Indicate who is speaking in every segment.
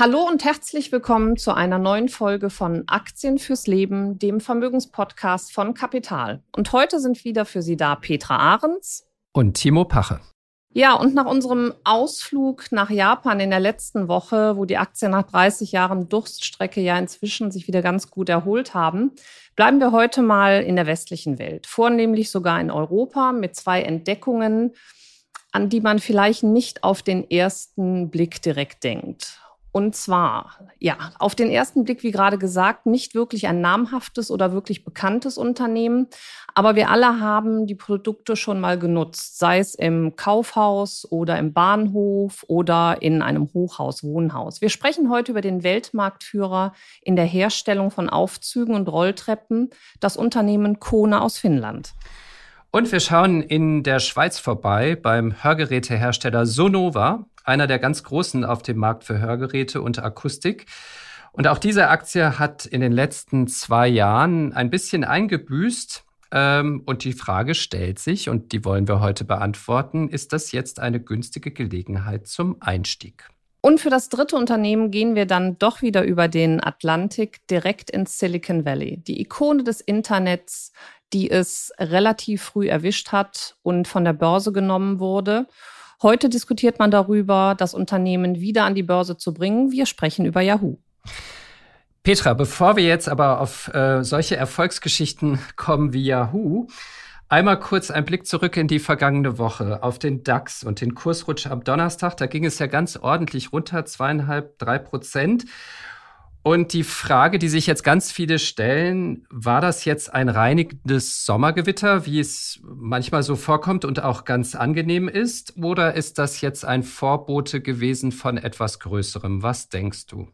Speaker 1: Hallo und herzlich willkommen zu einer neuen Folge von Aktien fürs Leben, dem Vermögenspodcast von Kapital. Und heute sind wieder für Sie da Petra Ahrens
Speaker 2: und Timo Pache.
Speaker 1: Ja, und nach unserem Ausflug nach Japan in der letzten Woche, wo die Aktien nach 30 Jahren Durststrecke ja inzwischen sich wieder ganz gut erholt haben, bleiben wir heute mal in der westlichen Welt, vornehmlich sogar in Europa mit zwei Entdeckungen, an die man vielleicht nicht auf den ersten Blick direkt denkt. Und zwar, ja, auf den ersten Blick, wie gerade gesagt, nicht wirklich ein namhaftes oder wirklich bekanntes Unternehmen. Aber wir alle haben die Produkte schon mal genutzt, sei es im Kaufhaus oder im Bahnhof oder in einem Hochhaus, Wohnhaus. Wir sprechen heute über den Weltmarktführer in der Herstellung von Aufzügen und Rolltreppen, das Unternehmen Kona aus Finnland.
Speaker 2: Und wir schauen in der Schweiz vorbei beim Hörgerätehersteller Sonova, einer der ganz großen auf dem Markt für Hörgeräte und Akustik. Und auch diese Aktie hat in den letzten zwei Jahren ein bisschen eingebüßt. Ähm, und die Frage stellt sich, und die wollen wir heute beantworten, ist das jetzt eine günstige Gelegenheit zum Einstieg?
Speaker 1: Und für das dritte Unternehmen gehen wir dann doch wieder über den Atlantik direkt ins Silicon Valley. Die Ikone des Internets, die es relativ früh erwischt hat und von der Börse genommen wurde. Heute diskutiert man darüber, das Unternehmen wieder an die Börse zu bringen. Wir sprechen über Yahoo.
Speaker 2: Petra, bevor wir jetzt aber auf äh, solche Erfolgsgeschichten kommen wie Yahoo, einmal kurz ein Blick zurück in die vergangene Woche auf den DAX und den Kursrutsch am Donnerstag. Da ging es ja ganz ordentlich runter, zweieinhalb, drei Prozent. Und die Frage, die sich jetzt ganz viele stellen, war das jetzt ein reinigendes Sommergewitter, wie es manchmal so vorkommt und auch ganz angenehm ist? Oder ist das jetzt ein Vorbote gewesen von etwas Größerem? Was denkst du?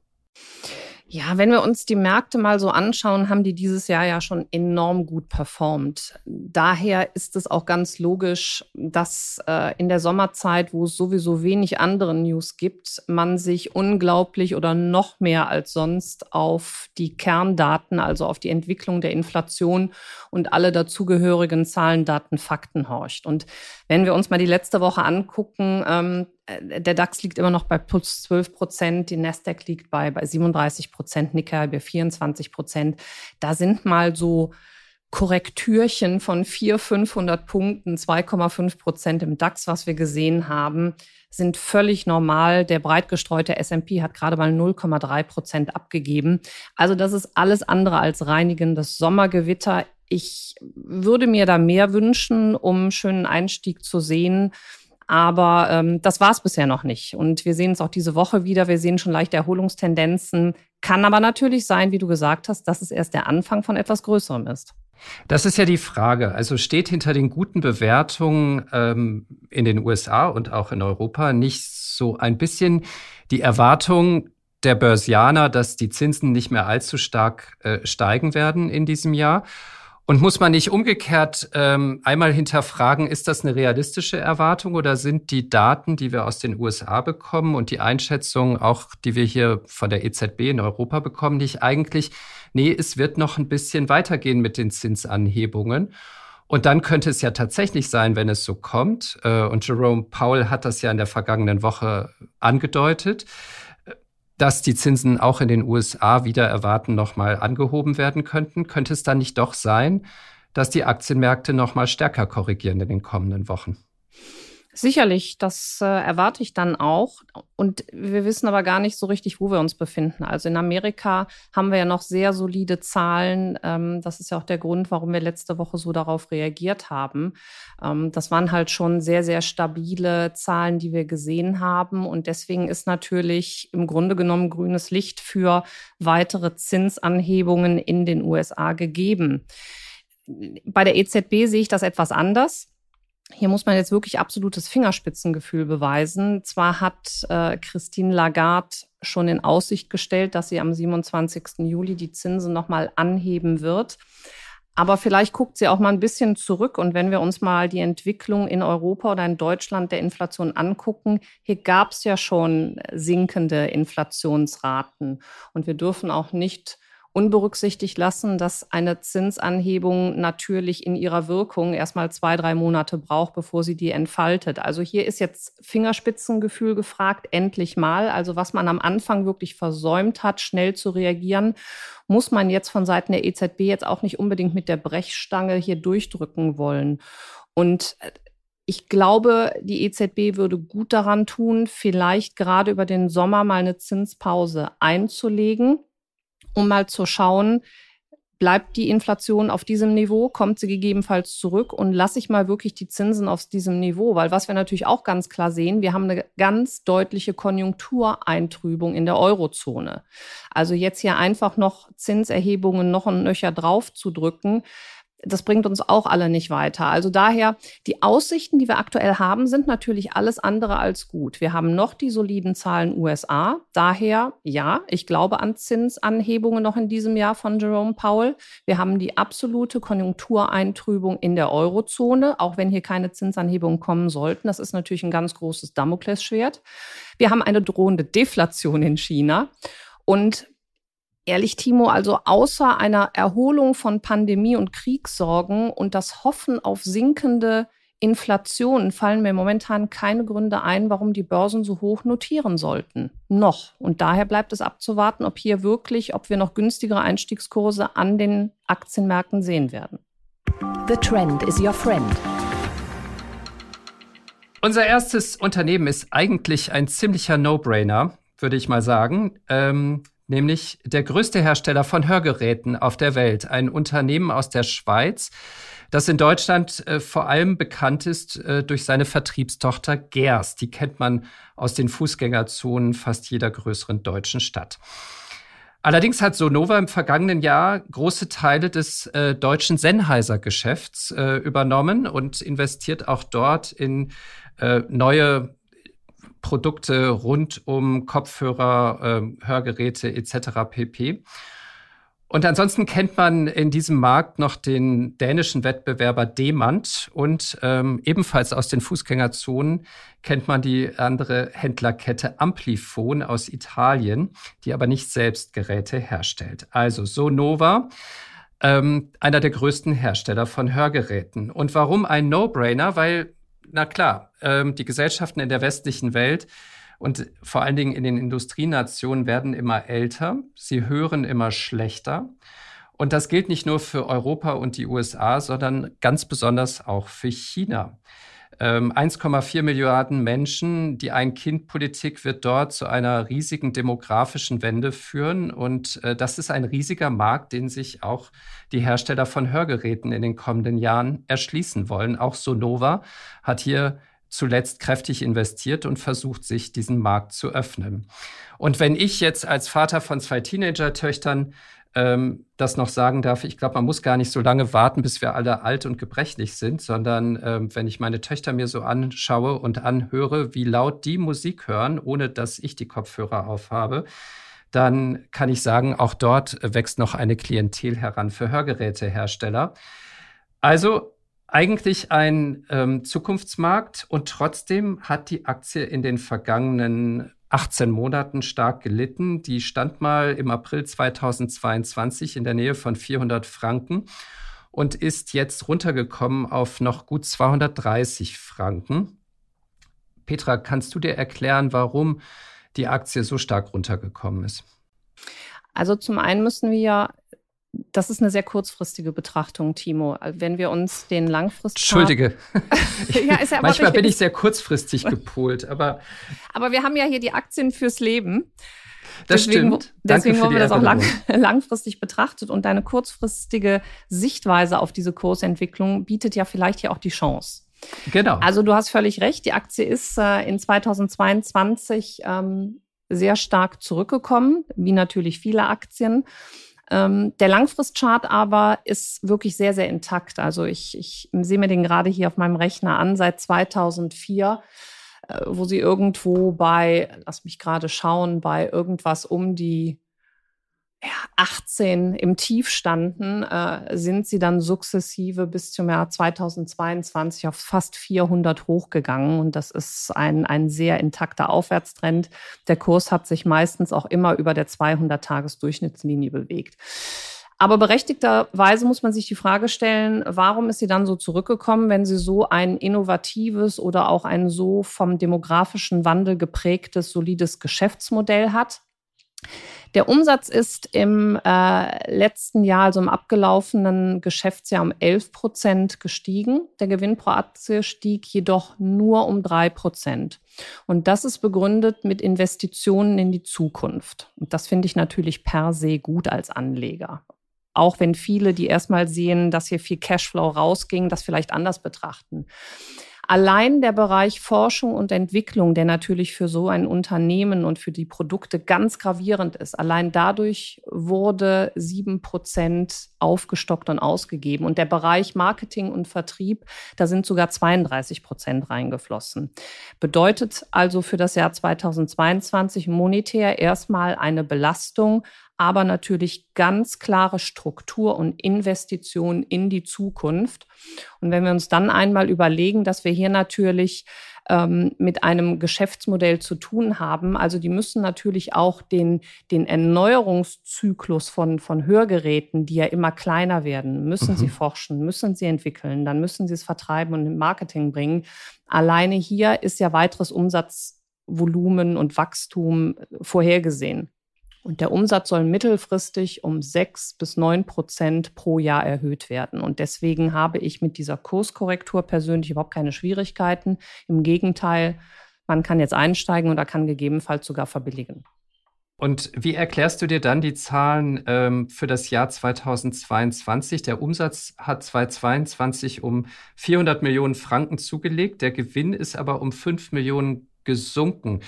Speaker 1: Ja, wenn wir uns die Märkte mal so anschauen, haben die dieses Jahr ja schon enorm gut performt. Daher ist es auch ganz logisch, dass äh, in der Sommerzeit, wo es sowieso wenig andere News gibt, man sich unglaublich oder noch mehr als sonst auf die Kerndaten, also auf die Entwicklung der Inflation und alle dazugehörigen Zahlen, Daten, Fakten horcht. Und wenn wir uns mal die letzte Woche angucken, ähm, äh, der DAX liegt immer noch bei plus 12 Prozent, die Nasdaq liegt bei, bei 37 Prozent, Nikkei bei 24 Prozent. Da sind mal so Korrektürchen von 400, 500 Punkten, 2,5 Prozent im DAX, was wir gesehen haben, sind völlig normal. Der breit gestreute S&P hat gerade mal 0,3 Prozent abgegeben. Also das ist alles andere als reinigendes Sommergewitter. Ich würde mir da mehr wünschen, um einen schönen Einstieg zu sehen. Aber ähm, das war es bisher noch nicht. Und wir sehen es auch diese Woche wieder. Wir sehen schon leichte Erholungstendenzen. Kann aber natürlich sein, wie du gesagt hast, dass es erst der Anfang von etwas Größerem ist.
Speaker 2: Das ist ja die Frage. Also steht hinter den guten Bewertungen ähm, in den USA und auch in Europa nicht so ein bisschen die Erwartung der Börsianer, dass die Zinsen nicht mehr allzu stark äh, steigen werden in diesem Jahr? Und muss man nicht umgekehrt ähm, einmal hinterfragen, ist das eine realistische Erwartung oder sind die Daten, die wir aus den USA bekommen und die Einschätzungen, auch die wir hier von der EZB in Europa bekommen, nicht eigentlich, nee, es wird noch ein bisschen weitergehen mit den Zinsanhebungen. Und dann könnte es ja tatsächlich sein, wenn es so kommt, äh, und Jerome Powell hat das ja in der vergangenen Woche angedeutet, dass die Zinsen auch in den USA wieder erwarten nochmal angehoben werden könnten, könnte es dann nicht doch sein, dass die Aktienmärkte nochmal stärker korrigieren in den kommenden Wochen?
Speaker 1: Sicherlich, das äh, erwarte ich dann auch. Und wir wissen aber gar nicht so richtig, wo wir uns befinden. Also in Amerika haben wir ja noch sehr solide Zahlen. Ähm, das ist ja auch der Grund, warum wir letzte Woche so darauf reagiert haben. Ähm, das waren halt schon sehr, sehr stabile Zahlen, die wir gesehen haben. Und deswegen ist natürlich im Grunde genommen grünes Licht für weitere Zinsanhebungen in den USA gegeben. Bei der EZB sehe ich das etwas anders. Hier muss man jetzt wirklich absolutes Fingerspitzengefühl beweisen. Zwar hat äh, Christine Lagarde schon in Aussicht gestellt, dass sie am 27. Juli die Zinsen nochmal anheben wird. Aber vielleicht guckt sie auch mal ein bisschen zurück. Und wenn wir uns mal die Entwicklung in Europa oder in Deutschland der Inflation angucken, hier gab es ja schon sinkende Inflationsraten. Und wir dürfen auch nicht unberücksichtigt lassen, dass eine Zinsanhebung natürlich in ihrer Wirkung erstmal zwei, drei Monate braucht, bevor sie die entfaltet. Also hier ist jetzt Fingerspitzengefühl gefragt, endlich mal. Also was man am Anfang wirklich versäumt hat, schnell zu reagieren, muss man jetzt von Seiten der EZB jetzt auch nicht unbedingt mit der Brechstange hier durchdrücken wollen. Und äh, ich glaube, die EZB würde gut daran tun, vielleicht gerade über den Sommer mal eine Zinspause einzulegen um mal zu schauen, bleibt die Inflation auf diesem Niveau, kommt sie gegebenenfalls zurück und lasse ich mal wirklich die Zinsen auf diesem Niveau, weil was wir natürlich auch ganz klar sehen, wir haben eine ganz deutliche Konjunktureintrübung in der Eurozone. Also jetzt hier einfach noch Zinserhebungen noch und nöcher drauf zu drücken, das bringt uns auch alle nicht weiter. Also daher, die Aussichten, die wir aktuell haben, sind natürlich alles andere als gut. Wir haben noch die soliden Zahlen USA. Daher, ja, ich glaube an Zinsanhebungen noch in diesem Jahr von Jerome Powell. Wir haben die absolute Konjunktureintrübung in der Eurozone, auch wenn hier keine Zinsanhebungen kommen sollten. Das ist natürlich ein ganz großes Damoklesschwert. Wir haben eine drohende Deflation in China. Und Ehrlich, Timo, also außer einer Erholung von Pandemie und Kriegssorgen und das Hoffen auf sinkende Inflation fallen mir momentan keine Gründe ein, warum die Börsen so hoch notieren sollten. Noch. Und daher bleibt es abzuwarten, ob hier wirklich, ob wir noch günstigere Einstiegskurse an den Aktienmärkten sehen werden.
Speaker 3: The Trend is your friend.
Speaker 2: Unser erstes Unternehmen ist eigentlich ein ziemlicher No-Brainer, würde ich mal sagen. Ähm, nämlich der größte Hersteller von Hörgeräten auf der Welt, ein Unternehmen aus der Schweiz, das in Deutschland äh, vor allem bekannt ist äh, durch seine Vertriebstochter Gers. Die kennt man aus den Fußgängerzonen fast jeder größeren deutschen Stadt. Allerdings hat Sonova im vergangenen Jahr große Teile des äh, deutschen Sennheiser-Geschäfts äh, übernommen und investiert auch dort in äh, neue Produkte rund um Kopfhörer, äh, Hörgeräte etc. pp. Und ansonsten kennt man in diesem Markt noch den dänischen Wettbewerber Demand und ähm, ebenfalls aus den Fußgängerzonen kennt man die andere Händlerkette Amplifon aus Italien, die aber nicht selbst Geräte herstellt. Also Sonova, ähm, einer der größten Hersteller von Hörgeräten. Und warum ein No-Brainer? Weil na klar, ähm, die Gesellschaften in der westlichen Welt und vor allen Dingen in den Industrienationen werden immer älter, sie hören immer schlechter. Und das gilt nicht nur für Europa und die USA, sondern ganz besonders auch für China. 1,4 ähm, Milliarden Menschen. Die Ein-Kind-Politik wird dort zu einer riesigen demografischen Wende führen. Und äh, das ist ein riesiger Markt, den sich auch die Hersteller von Hörgeräten in den kommenden Jahren erschließen wollen. Auch Sonova hat hier zuletzt kräftig investiert und versucht, sich diesen Markt zu öffnen. Und wenn ich jetzt als Vater von zwei Teenager-Töchtern ähm, das noch sagen darf, ich glaube, man muss gar nicht so lange warten, bis wir alle alt und gebrechlich sind, sondern ähm, wenn ich meine Töchter mir so anschaue und anhöre, wie laut die Musik hören, ohne dass ich die Kopfhörer aufhabe, dann kann ich sagen, auch dort wächst noch eine Klientel heran für Hörgerätehersteller. Also eigentlich ein ähm, Zukunftsmarkt und trotzdem hat die Aktie in den vergangenen 18 Monaten stark gelitten. Die stand mal im April 2022 in der Nähe von 400 Franken und ist jetzt runtergekommen auf noch gut 230 Franken. Petra, kannst du dir erklären, warum die Aktie so stark runtergekommen ist?
Speaker 1: Also zum einen müssen wir das ist eine sehr kurzfristige Betrachtung, Timo. Wenn wir uns den langfristig.
Speaker 2: Entschuldige. ja, ja Manchmal bin ich sehr kurzfristig gepolt, aber.
Speaker 1: Aber wir haben ja hier die Aktien fürs Leben.
Speaker 2: Das deswegen, stimmt.
Speaker 1: Danke deswegen haben wir das auch lang, langfristig betrachtet und deine kurzfristige Sichtweise auf diese Kursentwicklung bietet ja vielleicht hier auch die Chance.
Speaker 2: Genau.
Speaker 1: Also du hast völlig recht. Die Aktie ist äh, in 2022 ähm, sehr stark zurückgekommen, wie natürlich viele Aktien. Ähm, der Langfristchart aber ist wirklich sehr, sehr intakt. Also ich, ich sehe mir den gerade hier auf meinem Rechner an, seit 2004 äh, wo sie irgendwo bei, lass mich gerade schauen, bei irgendwas um die 18 im Tief standen, äh, sind sie dann sukzessive bis zum Jahr 2022 auf fast 400 hochgegangen. Und das ist ein, ein sehr intakter Aufwärtstrend. Der Kurs hat sich meistens auch immer über der 200-Tages-Durchschnittslinie bewegt. Aber berechtigterweise muss man sich die Frage stellen, warum ist sie dann so zurückgekommen, wenn sie so ein innovatives oder auch ein so vom demografischen Wandel geprägtes, solides Geschäftsmodell hat? Der Umsatz ist im äh, letzten Jahr, also im abgelaufenen Geschäftsjahr, um 11 Prozent gestiegen. Der Gewinn pro Aktie stieg jedoch nur um drei Prozent. Und das ist begründet mit Investitionen in die Zukunft. Und das finde ich natürlich per se gut als Anleger. Auch wenn viele, die erstmal sehen, dass hier viel Cashflow rausging, das vielleicht anders betrachten. Allein der Bereich Forschung und Entwicklung, der natürlich für so ein Unternehmen und für die Produkte ganz gravierend ist, allein dadurch wurde sieben Prozent aufgestockt und ausgegeben. Und der Bereich Marketing und Vertrieb, da sind sogar 32 Prozent reingeflossen. Bedeutet also für das Jahr 2022 monetär erstmal eine Belastung aber natürlich ganz klare Struktur und Investition in die Zukunft. Und wenn wir uns dann einmal überlegen, dass wir hier natürlich ähm, mit einem Geschäftsmodell zu tun haben, also die müssen natürlich auch den, den Erneuerungszyklus von, von Hörgeräten, die ja immer kleiner werden, müssen mhm. sie forschen, müssen sie entwickeln, dann müssen sie es vertreiben und im Marketing bringen. Alleine hier ist ja weiteres Umsatzvolumen und Wachstum vorhergesehen. Und der Umsatz soll mittelfristig um sechs bis neun Prozent pro Jahr erhöht werden. Und deswegen habe ich mit dieser Kurskorrektur persönlich überhaupt keine Schwierigkeiten. Im Gegenteil, man kann jetzt einsteigen und er kann gegebenenfalls sogar verbilligen.
Speaker 2: Und wie erklärst du dir dann die Zahlen ähm, für das Jahr 2022? Der Umsatz hat 2022 um 400 Millionen Franken zugelegt, der Gewinn ist aber um 5 Millionen gesunken.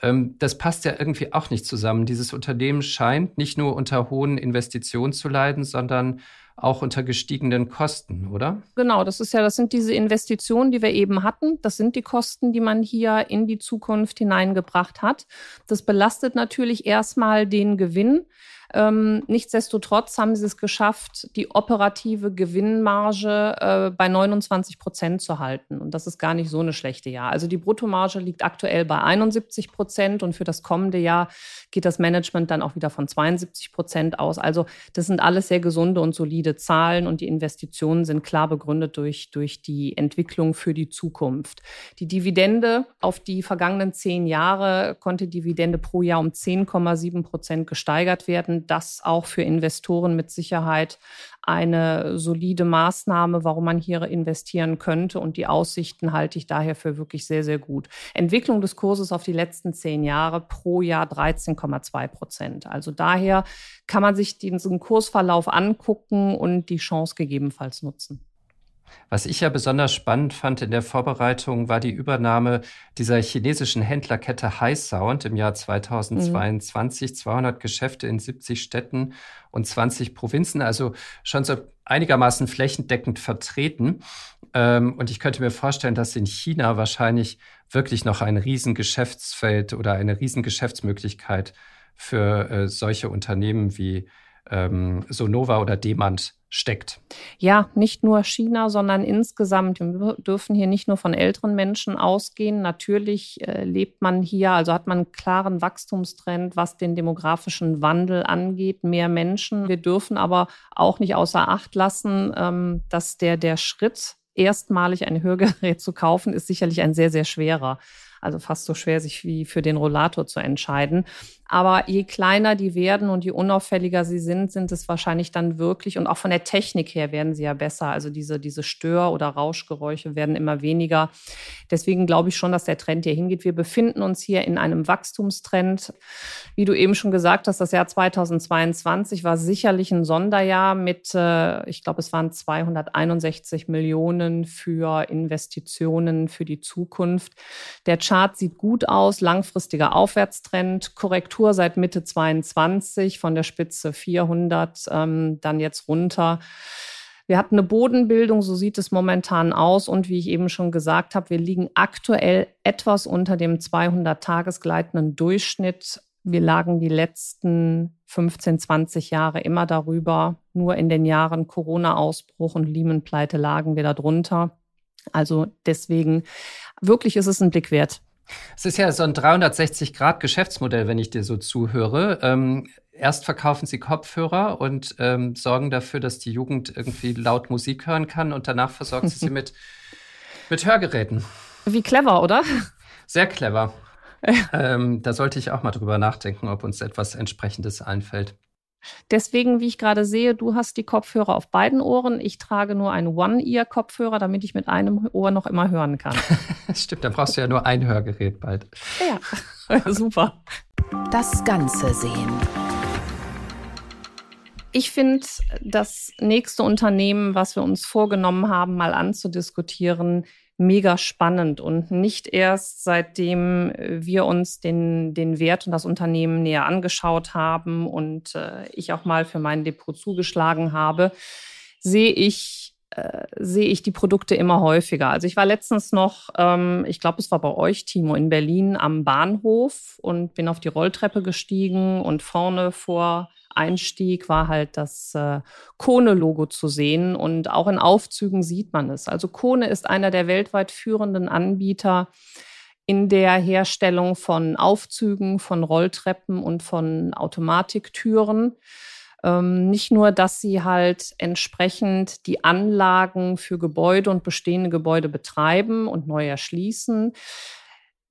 Speaker 2: Ähm, das passt ja irgendwie auch nicht zusammen. Dieses Unternehmen scheint nicht nur unter hohen Investitionen zu leiden, sondern auch unter gestiegenen Kosten, oder?
Speaker 1: Genau, das ist ja, das sind diese Investitionen, die wir eben hatten. Das sind die Kosten, die man hier in die Zukunft hineingebracht hat. Das belastet natürlich erstmal den Gewinn. Ähm, nichtsdestotrotz haben sie es geschafft, die operative Gewinnmarge äh, bei 29 Prozent zu halten. Und das ist gar nicht so eine schlechte Jahr. Also die Bruttomarge liegt aktuell bei 71 Prozent und für das kommende Jahr geht das Management dann auch wieder von 72 Prozent aus. Also das sind alles sehr gesunde und solide Zahlen und die Investitionen sind klar begründet durch, durch die Entwicklung für die Zukunft. Die Dividende auf die vergangenen zehn Jahre konnte Dividende pro Jahr um 10,7 Prozent gesteigert werden das auch für Investoren mit Sicherheit eine solide Maßnahme, warum man hier investieren könnte. Und die Aussichten halte ich daher für wirklich sehr, sehr gut. Entwicklung des Kurses auf die letzten zehn Jahre pro Jahr 13,2 Prozent. Also daher kann man sich diesen Kursverlauf angucken und die Chance gegebenenfalls nutzen.
Speaker 2: Was ich ja besonders spannend fand in der Vorbereitung, war die Übernahme dieser chinesischen Händlerkette High Sound im Jahr 2022. Mhm. 200 Geschäfte in 70 Städten und 20 Provinzen, also schon so einigermaßen flächendeckend vertreten. Ähm, und ich könnte mir vorstellen, dass in China wahrscheinlich wirklich noch ein Riesengeschäftsfeld oder eine Riesengeschäftsmöglichkeit für äh, solche Unternehmen wie ähm, Sonova oder Demand steckt.
Speaker 1: Ja, nicht nur China, sondern insgesamt. Wir dürfen hier nicht nur von älteren Menschen ausgehen. Natürlich äh, lebt man hier, also hat man einen klaren Wachstumstrend, was den demografischen Wandel angeht, mehr Menschen. Wir dürfen aber auch nicht außer Acht lassen, ähm, dass der, der Schritt, erstmalig ein Hörgerät zu kaufen, ist sicherlich ein sehr, sehr schwerer. Also fast so schwer, sich wie für den Rollator zu entscheiden. Aber je kleiner die werden und je unauffälliger sie sind, sind es wahrscheinlich dann wirklich, und auch von der Technik her werden sie ja besser. Also diese, diese Stör- oder Rauschgeräusche werden immer weniger. Deswegen glaube ich schon, dass der Trend hier hingeht. Wir befinden uns hier in einem Wachstumstrend. Wie du eben schon gesagt hast, das Jahr 2022 war sicherlich ein Sonderjahr mit, äh, ich glaube, es waren 261 Millionen für Investitionen für die Zukunft. Der Chart sieht gut aus, langfristiger Aufwärtstrend, Korrektur seit Mitte 22 von der Spitze 400, ähm, dann jetzt runter. Wir hatten eine Bodenbildung, so sieht es momentan aus. Und wie ich eben schon gesagt habe, wir liegen aktuell etwas unter dem 200-Tages gleitenden Durchschnitt. Wir lagen die letzten 15, 20 Jahre immer darüber. Nur in den Jahren Corona-Ausbruch und Lehman-Pleite lagen wir darunter. Also deswegen, wirklich ist es ein Blick wert.
Speaker 2: Es ist ja so ein 360-Grad-Geschäftsmodell, wenn ich dir so zuhöre. Ähm, erst verkaufen sie Kopfhörer und ähm, sorgen dafür, dass die Jugend irgendwie laut Musik hören kann und danach versorgen sie sie mit, mit Hörgeräten.
Speaker 1: Wie clever, oder?
Speaker 2: Sehr clever. ähm, da sollte ich auch mal drüber nachdenken, ob uns etwas entsprechendes einfällt.
Speaker 1: Deswegen, wie ich gerade sehe, du hast die Kopfhörer auf beiden Ohren. Ich trage nur einen One-Ear-Kopfhörer, damit ich mit einem Ohr noch immer hören kann.
Speaker 2: Stimmt, dann brauchst du ja nur ein Hörgerät bald.
Speaker 1: Ja, super.
Speaker 3: Das Ganze sehen.
Speaker 1: Ich finde das nächste Unternehmen, was wir uns vorgenommen haben, mal anzudiskutieren, mega spannend und nicht erst seitdem wir uns den, den Wert und das Unternehmen näher angeschaut haben und äh, ich auch mal für mein Depot zugeschlagen habe, sehe ich äh, sehe ich die Produkte immer häufiger. Also ich war letztens noch, ähm, ich glaube, es war bei euch, Timo, in Berlin am Bahnhof und bin auf die Rolltreppe gestiegen und vorne vor Einstieg war halt das äh, Kone-Logo zu sehen und auch in Aufzügen sieht man es. Also Kone ist einer der weltweit führenden Anbieter in der Herstellung von Aufzügen, von Rolltreppen und von Automatiktüren. Ähm, nicht nur, dass sie halt entsprechend die Anlagen für Gebäude und bestehende Gebäude betreiben und neu erschließen,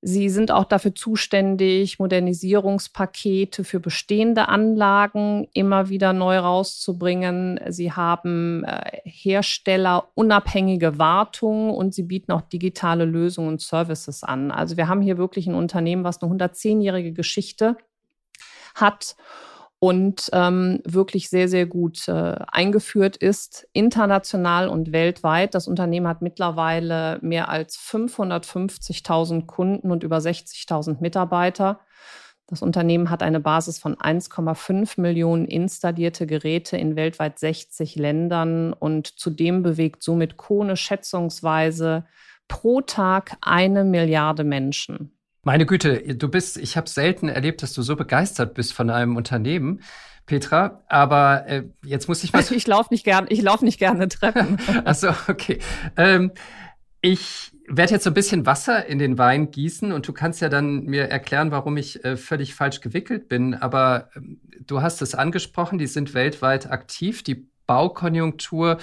Speaker 1: Sie sind auch dafür zuständig, Modernisierungspakete für bestehende Anlagen immer wieder neu rauszubringen. Sie haben äh, herstellerunabhängige Wartung und sie bieten auch digitale Lösungen und Services an. Also wir haben hier wirklich ein Unternehmen, was eine 110-jährige Geschichte hat und ähm, wirklich sehr, sehr gut äh, eingeführt ist, international und weltweit. Das Unternehmen hat mittlerweile mehr als 550.000 Kunden und über 60.000 Mitarbeiter. Das Unternehmen hat eine Basis von 1,5 Millionen installierte Geräte in weltweit 60 Ländern und zudem bewegt somit Kone schätzungsweise pro Tag eine Milliarde Menschen.
Speaker 2: Meine Güte, du bist, ich habe selten erlebt, dass du so begeistert bist von einem Unternehmen. Petra, aber äh, jetzt muss ich mal.
Speaker 1: ich laufe nicht gern, ich laufe nicht gerne Treppen.
Speaker 2: Achso, okay. Ähm, ich werde jetzt so ein bisschen Wasser in den Wein gießen und du kannst ja dann mir erklären, warum ich äh, völlig falsch gewickelt bin. Aber äh, du hast es angesprochen, die sind weltweit aktiv, die Baukonjunktur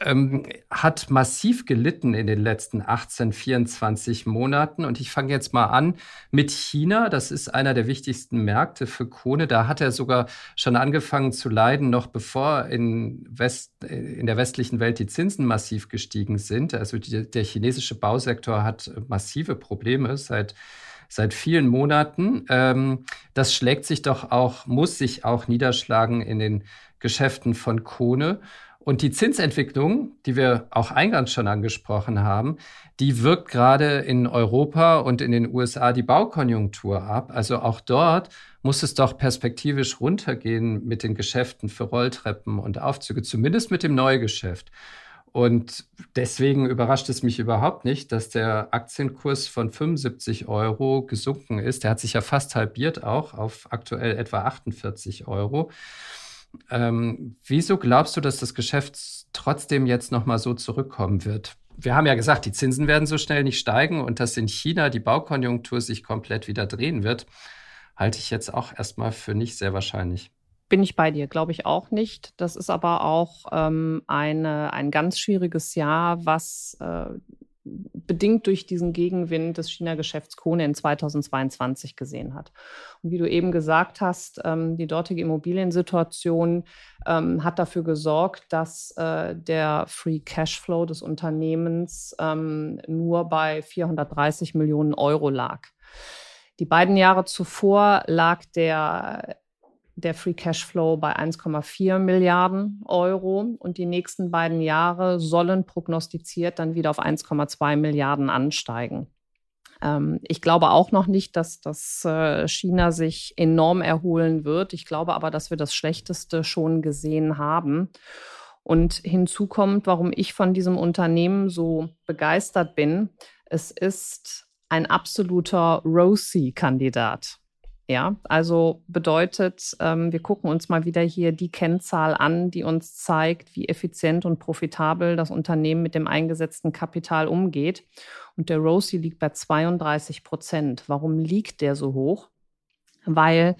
Speaker 2: ähm, hat massiv gelitten in den letzten 18, 24 Monaten. Und ich fange jetzt mal an mit China. Das ist einer der wichtigsten Märkte für Kone. Da hat er sogar schon angefangen zu leiden, noch bevor in, West, in der westlichen Welt die Zinsen massiv gestiegen sind. Also die, der chinesische Bausektor hat massive Probleme seit seit vielen Monaten. Ähm, das schlägt sich doch auch, muss sich auch niederschlagen in den Geschäften von Kone. Und die Zinsentwicklung, die wir auch eingangs schon angesprochen haben, die wirkt gerade in Europa und in den USA die Baukonjunktur ab. Also auch dort muss es doch perspektivisch runtergehen mit den Geschäften für Rolltreppen und Aufzüge, zumindest mit dem Neugeschäft. Und deswegen überrascht es mich überhaupt nicht, dass der Aktienkurs von 75 Euro gesunken ist. Der hat sich ja fast halbiert auch auf aktuell etwa 48 Euro. Ähm, wieso glaubst du, dass das Geschäft trotzdem jetzt nochmal so zurückkommen wird? Wir haben ja gesagt, die Zinsen werden so schnell nicht steigen und dass in China die Baukonjunktur sich komplett wieder drehen wird, halte ich jetzt auch erstmal für nicht sehr wahrscheinlich.
Speaker 1: Bin ich bei dir, glaube ich auch nicht. Das ist aber auch ähm, eine, ein ganz schwieriges Jahr, was äh, bedingt durch diesen Gegenwind des China-Geschäfts Kone in 2022 gesehen hat. Und wie du eben gesagt hast, ähm, die dortige Immobiliensituation ähm, hat dafür gesorgt, dass äh, der Free Cashflow des Unternehmens ähm, nur bei 430 Millionen Euro lag. Die beiden Jahre zuvor lag der der Free Cashflow bei 1,4 Milliarden Euro und die nächsten beiden Jahre sollen prognostiziert dann wieder auf 1,2 Milliarden ansteigen. Ähm, ich glaube auch noch nicht, dass das äh, China sich enorm erholen wird. Ich glaube aber, dass wir das Schlechteste schon gesehen haben. Und hinzu kommt, warum ich von diesem Unternehmen so begeistert bin. Es ist ein absoluter ROSI-Kandidat. Ja, also bedeutet, ähm, wir gucken uns mal wieder hier die Kennzahl an, die uns zeigt, wie effizient und profitabel das Unternehmen mit dem eingesetzten Kapital umgeht. Und der ROSI liegt bei 32 Prozent. Warum liegt der so hoch? Weil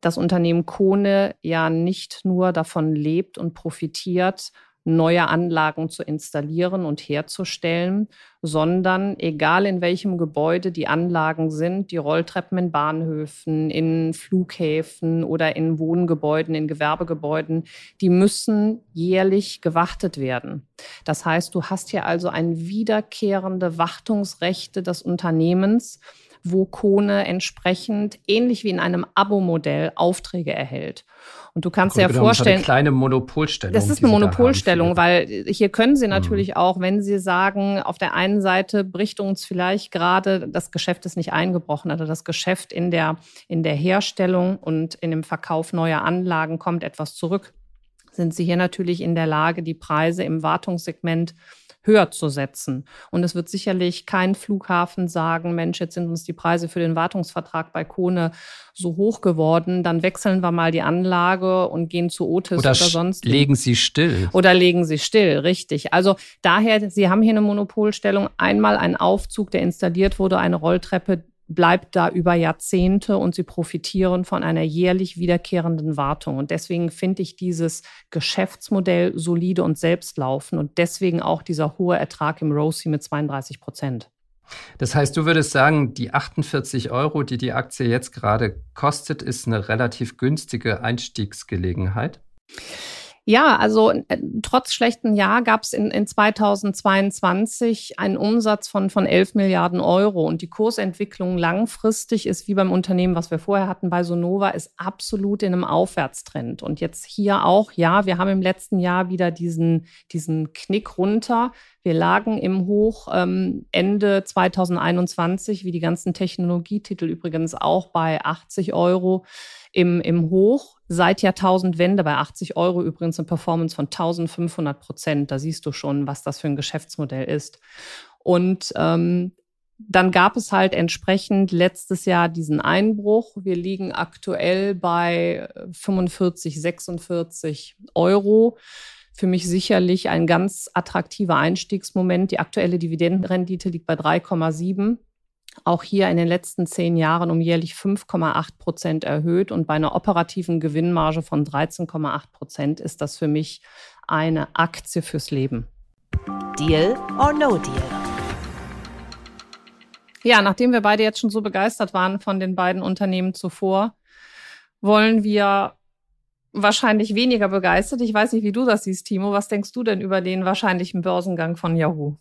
Speaker 1: das Unternehmen Kone ja nicht nur davon lebt und profitiert, neue Anlagen zu installieren und herzustellen, sondern egal in welchem Gebäude die Anlagen sind, die Rolltreppen in Bahnhöfen, in Flughäfen oder in Wohngebäuden, in Gewerbegebäuden, die müssen jährlich gewartet werden. Das heißt, du hast hier also ein wiederkehrende Wartungsrechte des Unternehmens, wo Kone entsprechend ähnlich wie in einem Abo-Modell Aufträge erhält. Und du kannst dir ja vorstellen.
Speaker 2: Eine kleine Monopolstellung.
Speaker 1: Das ist eine Monopolstellung, weil hier können Sie mhm. natürlich mhm. auch, wenn Sie sagen, auf der einen Seite bricht uns vielleicht gerade, das Geschäft ist nicht eingebrochen, also das Geschäft in der, in der Herstellung und in dem Verkauf neuer Anlagen kommt etwas zurück, sind Sie hier natürlich in der Lage, die Preise im Wartungssegment höher zu setzen. Und es wird sicherlich kein Flughafen sagen, Mensch, jetzt sind uns die Preise für den Wartungsvertrag bei Kone so hoch geworden, dann wechseln wir mal die Anlage und gehen zu Otis oder, oder sonst.
Speaker 2: Legen Sie still.
Speaker 1: Oder legen Sie still, richtig. Also daher, Sie haben hier eine Monopolstellung. Einmal ein Aufzug, der installiert wurde, eine Rolltreppe, bleibt da über Jahrzehnte und sie profitieren von einer jährlich wiederkehrenden Wartung. Und deswegen finde ich dieses Geschäftsmodell solide und selbstlaufen und deswegen auch dieser hohe Ertrag im ROSI mit 32 Prozent.
Speaker 2: Das heißt, du würdest sagen, die 48 Euro, die die Aktie jetzt gerade kostet, ist eine relativ günstige Einstiegsgelegenheit?
Speaker 1: Ja, also äh, trotz schlechten Jahr gab es in, in 2022 einen Umsatz von, von 11 Milliarden Euro und die Kursentwicklung langfristig ist wie beim Unternehmen, was wir vorher hatten bei Sonova, ist absolut in einem Aufwärtstrend. Und jetzt hier auch, ja, wir haben im letzten Jahr wieder diesen, diesen Knick runter. Wir lagen im Hoch ähm, Ende 2021, wie die ganzen Technologietitel übrigens auch bei 80 Euro im, im Hoch. Seit Jahrtausendwende bei 80 Euro übrigens eine Performance von 1500 Prozent. Da siehst du schon, was das für ein Geschäftsmodell ist. Und ähm, dann gab es halt entsprechend letztes Jahr diesen Einbruch. Wir liegen aktuell bei 45, 46 Euro. Für mich sicherlich ein ganz attraktiver Einstiegsmoment. Die aktuelle Dividendenrendite liegt bei 3,7 auch hier in den letzten zehn Jahren um jährlich 5,8 Prozent erhöht. Und bei einer operativen Gewinnmarge von 13,8 Prozent ist das für mich eine Aktie fürs Leben.
Speaker 3: Deal or no deal?
Speaker 1: Ja, nachdem wir beide jetzt schon so begeistert waren von den beiden Unternehmen zuvor, wollen wir wahrscheinlich weniger begeistert. Ich weiß nicht, wie du das siehst, Timo. Was denkst du denn über den wahrscheinlichen Börsengang von Yahoo?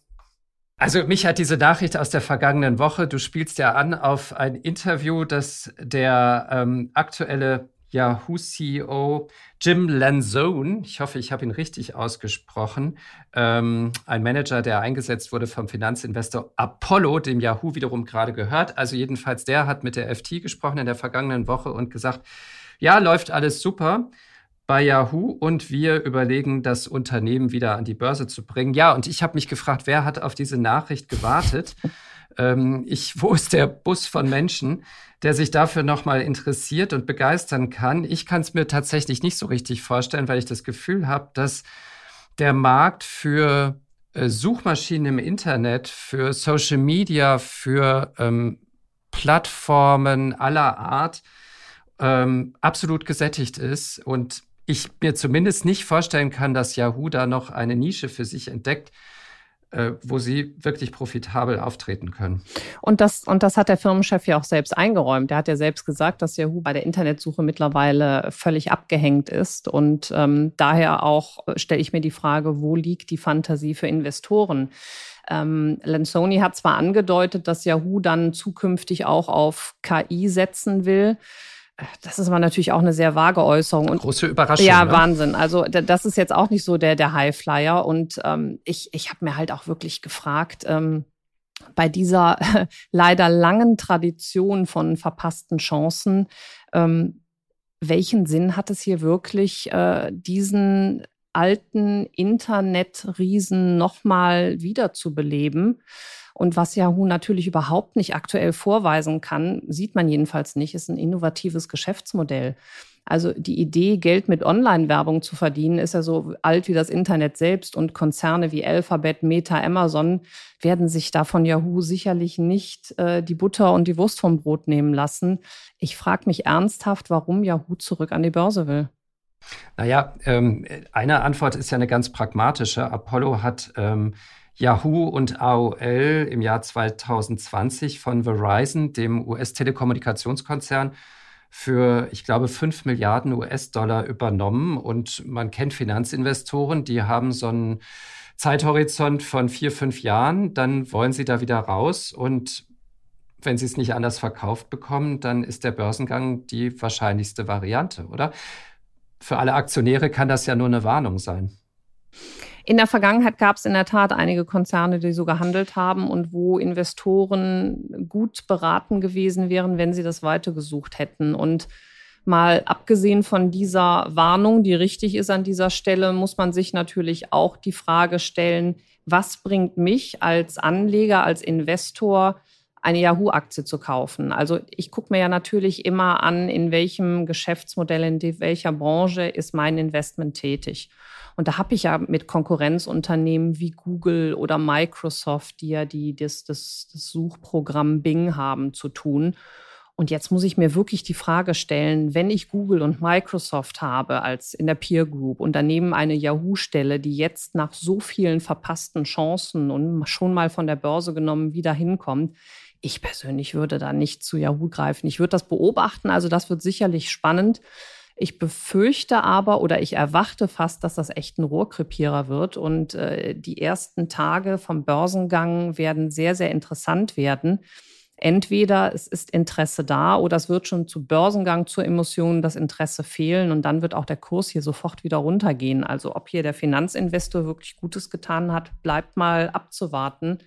Speaker 2: Also mich hat diese Nachricht aus der vergangenen Woche, du spielst ja an auf ein Interview, das der ähm, aktuelle Yahoo-CEO Jim Lanzone, ich hoffe, ich habe ihn richtig ausgesprochen, ähm, ein Manager, der eingesetzt wurde vom Finanzinvestor Apollo, dem Yahoo wiederum gerade gehört. Also jedenfalls der hat mit der FT gesprochen in der vergangenen Woche und gesagt, ja, läuft alles super bei Yahoo und wir überlegen, das Unternehmen wieder an die Börse zu bringen. Ja, und ich habe mich gefragt, wer hat auf diese Nachricht gewartet? ähm, ich, wo ist der Bus von Menschen, der sich dafür nochmal interessiert und begeistern kann? Ich kann es mir tatsächlich nicht so richtig vorstellen, weil ich das Gefühl habe, dass der Markt für äh, Suchmaschinen im Internet, für Social Media, für ähm, Plattformen aller Art ähm, absolut gesättigt ist und ich mir zumindest nicht vorstellen kann, dass Yahoo da noch eine Nische für sich entdeckt, äh, wo sie wirklich profitabel auftreten können.
Speaker 1: Und das, und das hat der Firmenchef ja auch selbst eingeräumt. Er hat ja selbst gesagt, dass Yahoo bei der Internetsuche mittlerweile völlig abgehängt ist. Und ähm, daher auch äh, stelle ich mir die Frage, wo liegt die Fantasie für Investoren? Ähm, Lansoni hat zwar angedeutet, dass Yahoo dann zukünftig auch auf KI setzen will. Das ist aber natürlich auch eine sehr vage Äußerung.
Speaker 2: Und, Große Überraschung.
Speaker 1: Ja, ne? Wahnsinn. Also das ist jetzt auch nicht so der, der Highflyer. Und ähm, ich, ich habe mir halt auch wirklich gefragt, ähm, bei dieser leider langen Tradition von verpassten Chancen, ähm, welchen Sinn hat es hier wirklich, äh, diesen alten Internetriesen nochmal wiederzubeleben? Und was Yahoo natürlich überhaupt nicht aktuell vorweisen kann, sieht man jedenfalls nicht, ist ein innovatives Geschäftsmodell. Also die Idee, Geld mit Online-Werbung zu verdienen, ist ja so alt wie das Internet selbst und Konzerne wie Alphabet, Meta, Amazon werden sich da von Yahoo sicherlich nicht äh, die Butter und die Wurst vom Brot nehmen lassen. Ich frage mich ernsthaft, warum Yahoo zurück an die Börse will.
Speaker 2: Naja, ähm, eine Antwort ist ja eine ganz pragmatische. Apollo hat ähm, Yahoo und AOL im Jahr 2020 von Verizon, dem US-Telekommunikationskonzern, für, ich glaube, 5 Milliarden US-Dollar übernommen. Und man kennt Finanzinvestoren, die haben so einen Zeithorizont von vier, fünf Jahren. Dann wollen sie da wieder raus. Und wenn sie es nicht anders verkauft bekommen, dann ist der Börsengang die wahrscheinlichste Variante, oder? Für alle Aktionäre kann das ja nur eine Warnung sein.
Speaker 1: In der Vergangenheit gab es in der Tat einige Konzerne, die so gehandelt haben und wo Investoren gut beraten gewesen wären, wenn sie das weitergesucht hätten. Und mal abgesehen von dieser Warnung, die richtig ist an dieser Stelle, muss man sich natürlich auch die Frage stellen, was bringt mich als Anleger, als Investor, eine Yahoo-Aktie zu kaufen. Also ich gucke mir ja natürlich immer an, in welchem Geschäftsmodell, in welcher Branche ist mein Investment tätig. Und da habe ich ja mit Konkurrenzunternehmen wie Google oder Microsoft, die ja die, das, das, das Suchprogramm Bing haben, zu tun. Und jetzt muss ich mir wirklich die Frage stellen, wenn ich Google und Microsoft habe als in der Peer Group und daneben eine Yahoo-Stelle, die jetzt nach so vielen verpassten Chancen und schon mal von der Börse genommen wieder hinkommt, ich persönlich würde da nicht zu Yahoo greifen. Ich würde das beobachten, also das wird sicherlich spannend. Ich befürchte aber oder ich erwarte fast, dass das echt ein Rohrkrepierer wird. Und äh, die ersten Tage vom Börsengang werden sehr, sehr interessant werden. Entweder es ist Interesse da oder es wird schon zu Börsengang, zur Emission das Interesse fehlen und dann wird auch der Kurs hier sofort wieder runtergehen. Also ob hier der Finanzinvestor wirklich Gutes getan hat, bleibt mal abzuwarten.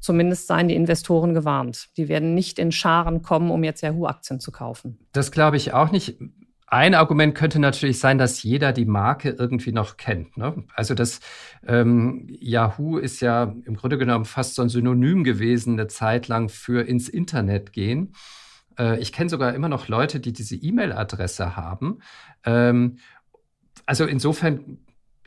Speaker 1: Zumindest seien die Investoren gewarnt. Die werden nicht in Scharen kommen, um jetzt Yahoo-Aktien zu kaufen.
Speaker 2: Das glaube ich auch nicht. Ein Argument könnte natürlich sein, dass jeder die Marke irgendwie noch kennt. Ne? Also das ähm, Yahoo ist ja im Grunde genommen fast so ein Synonym gewesen, eine Zeit lang für ins Internet gehen. Äh, ich kenne sogar immer noch Leute, die diese E-Mail-Adresse haben. Ähm, also insofern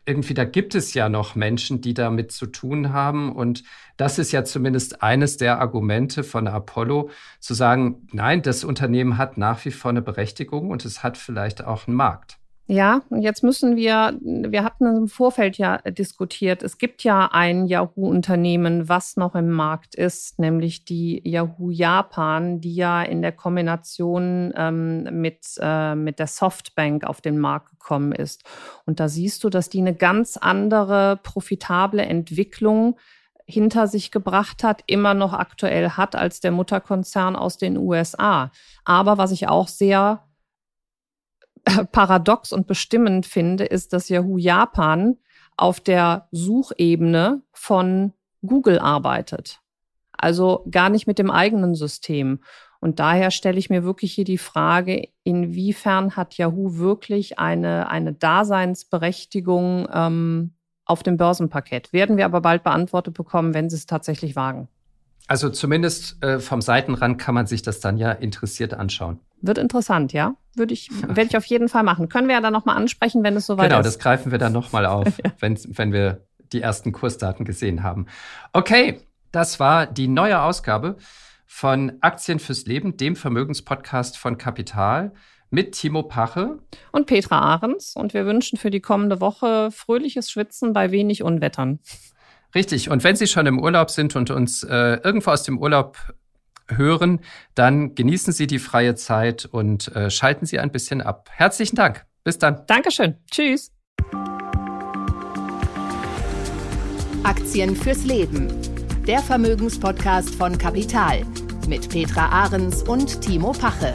Speaker 2: irgendwie, da gibt es ja noch Menschen, die damit zu tun haben. Und das ist ja zumindest eines der Argumente von Apollo, zu sagen, nein, das Unternehmen hat nach wie vor eine Berechtigung und es hat vielleicht auch einen Markt.
Speaker 1: Ja, und jetzt müssen wir, wir hatten im Vorfeld ja diskutiert, es gibt ja ein Yahoo-Unternehmen, was noch im Markt ist, nämlich die Yahoo Japan, die ja in der Kombination ähm, mit, äh, mit der Softbank auf den Markt gekommen ist. Und da siehst du, dass die eine ganz andere profitable Entwicklung hinter sich gebracht hat, immer noch aktuell hat als der Mutterkonzern aus den USA. Aber was ich auch sehr paradox und bestimmend finde, ist, dass Yahoo Japan auf der Suchebene von Google arbeitet. Also gar nicht mit dem eigenen System. Und daher stelle ich mir wirklich hier die Frage, inwiefern hat Yahoo wirklich eine, eine Daseinsberechtigung ähm, auf dem Börsenparkett? Werden wir aber bald beantwortet bekommen, wenn sie es tatsächlich wagen.
Speaker 2: Also zumindest äh, vom Seitenrand kann man sich das dann ja interessiert anschauen.
Speaker 1: Wird interessant, ja? Würde ich, werde ich auf jeden Fall machen. Können wir ja dann nochmal ansprechen, wenn es soweit
Speaker 2: genau,
Speaker 1: ist.
Speaker 2: Genau, das greifen wir dann nochmal auf, ja. wenn, wenn wir die ersten Kursdaten gesehen haben. Okay, das war die neue Ausgabe von Aktien fürs Leben, dem Vermögenspodcast von Kapital mit Timo Pache
Speaker 1: und Petra Ahrens. Und wir wünschen für die kommende Woche fröhliches Schwitzen bei wenig Unwettern.
Speaker 2: Richtig. Und wenn Sie schon im Urlaub sind und uns äh, irgendwo aus dem Urlaub hören, dann genießen Sie die freie Zeit und äh, schalten Sie ein bisschen ab. Herzlichen Dank. Bis dann.
Speaker 1: Dankeschön. Tschüss.
Speaker 3: Aktien fürs Leben. Der Vermögenspodcast von Kapital mit Petra Ahrens und Timo Pache.